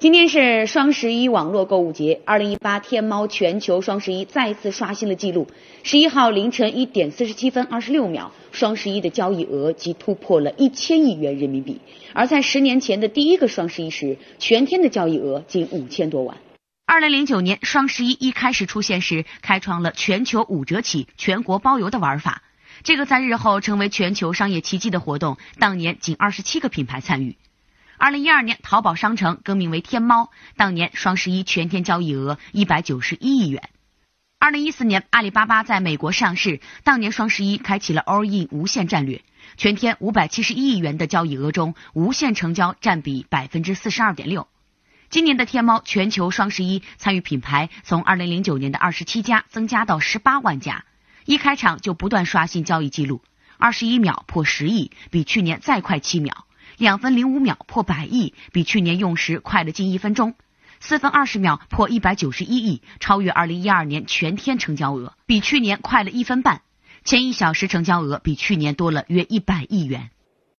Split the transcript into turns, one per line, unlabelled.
今天是双十一网络购物节，二零一八天猫全球双十一再次刷新了记录。十一号凌晨一点四十七分二十六秒，双十一的交易额即突破了一千亿元人民币。而在十年前的第一个双十一时，全天的交易额仅五千多万。
二零零九年双十一一开始出现时，开创了全球五折起、全国包邮的玩法。这个在日后成为全球商业奇迹的活动，当年仅二十七个品牌参与。二零一二年，淘宝商城更名为天猫，当年双十一全天交易额一百九十一亿元。二零一四年，阿里巴巴在美国上市，当年双十一开启了 All In 无限战略，全天五百七十一亿元的交易额中，无限成交占比百分之四十二点六。今年的天猫全球双十一参与品牌从二零零九年的二十七家增加到十八万家，一开场就不断刷新交易记录，二十一秒破十亿，比去年再快七秒。两分零五秒破百亿，比去年用时快了近一分钟；四分二十秒破一百九十一亿，超越二零一二年全天成交额，比去年快了一分半；前一小时成交额比去年多了约一百亿元。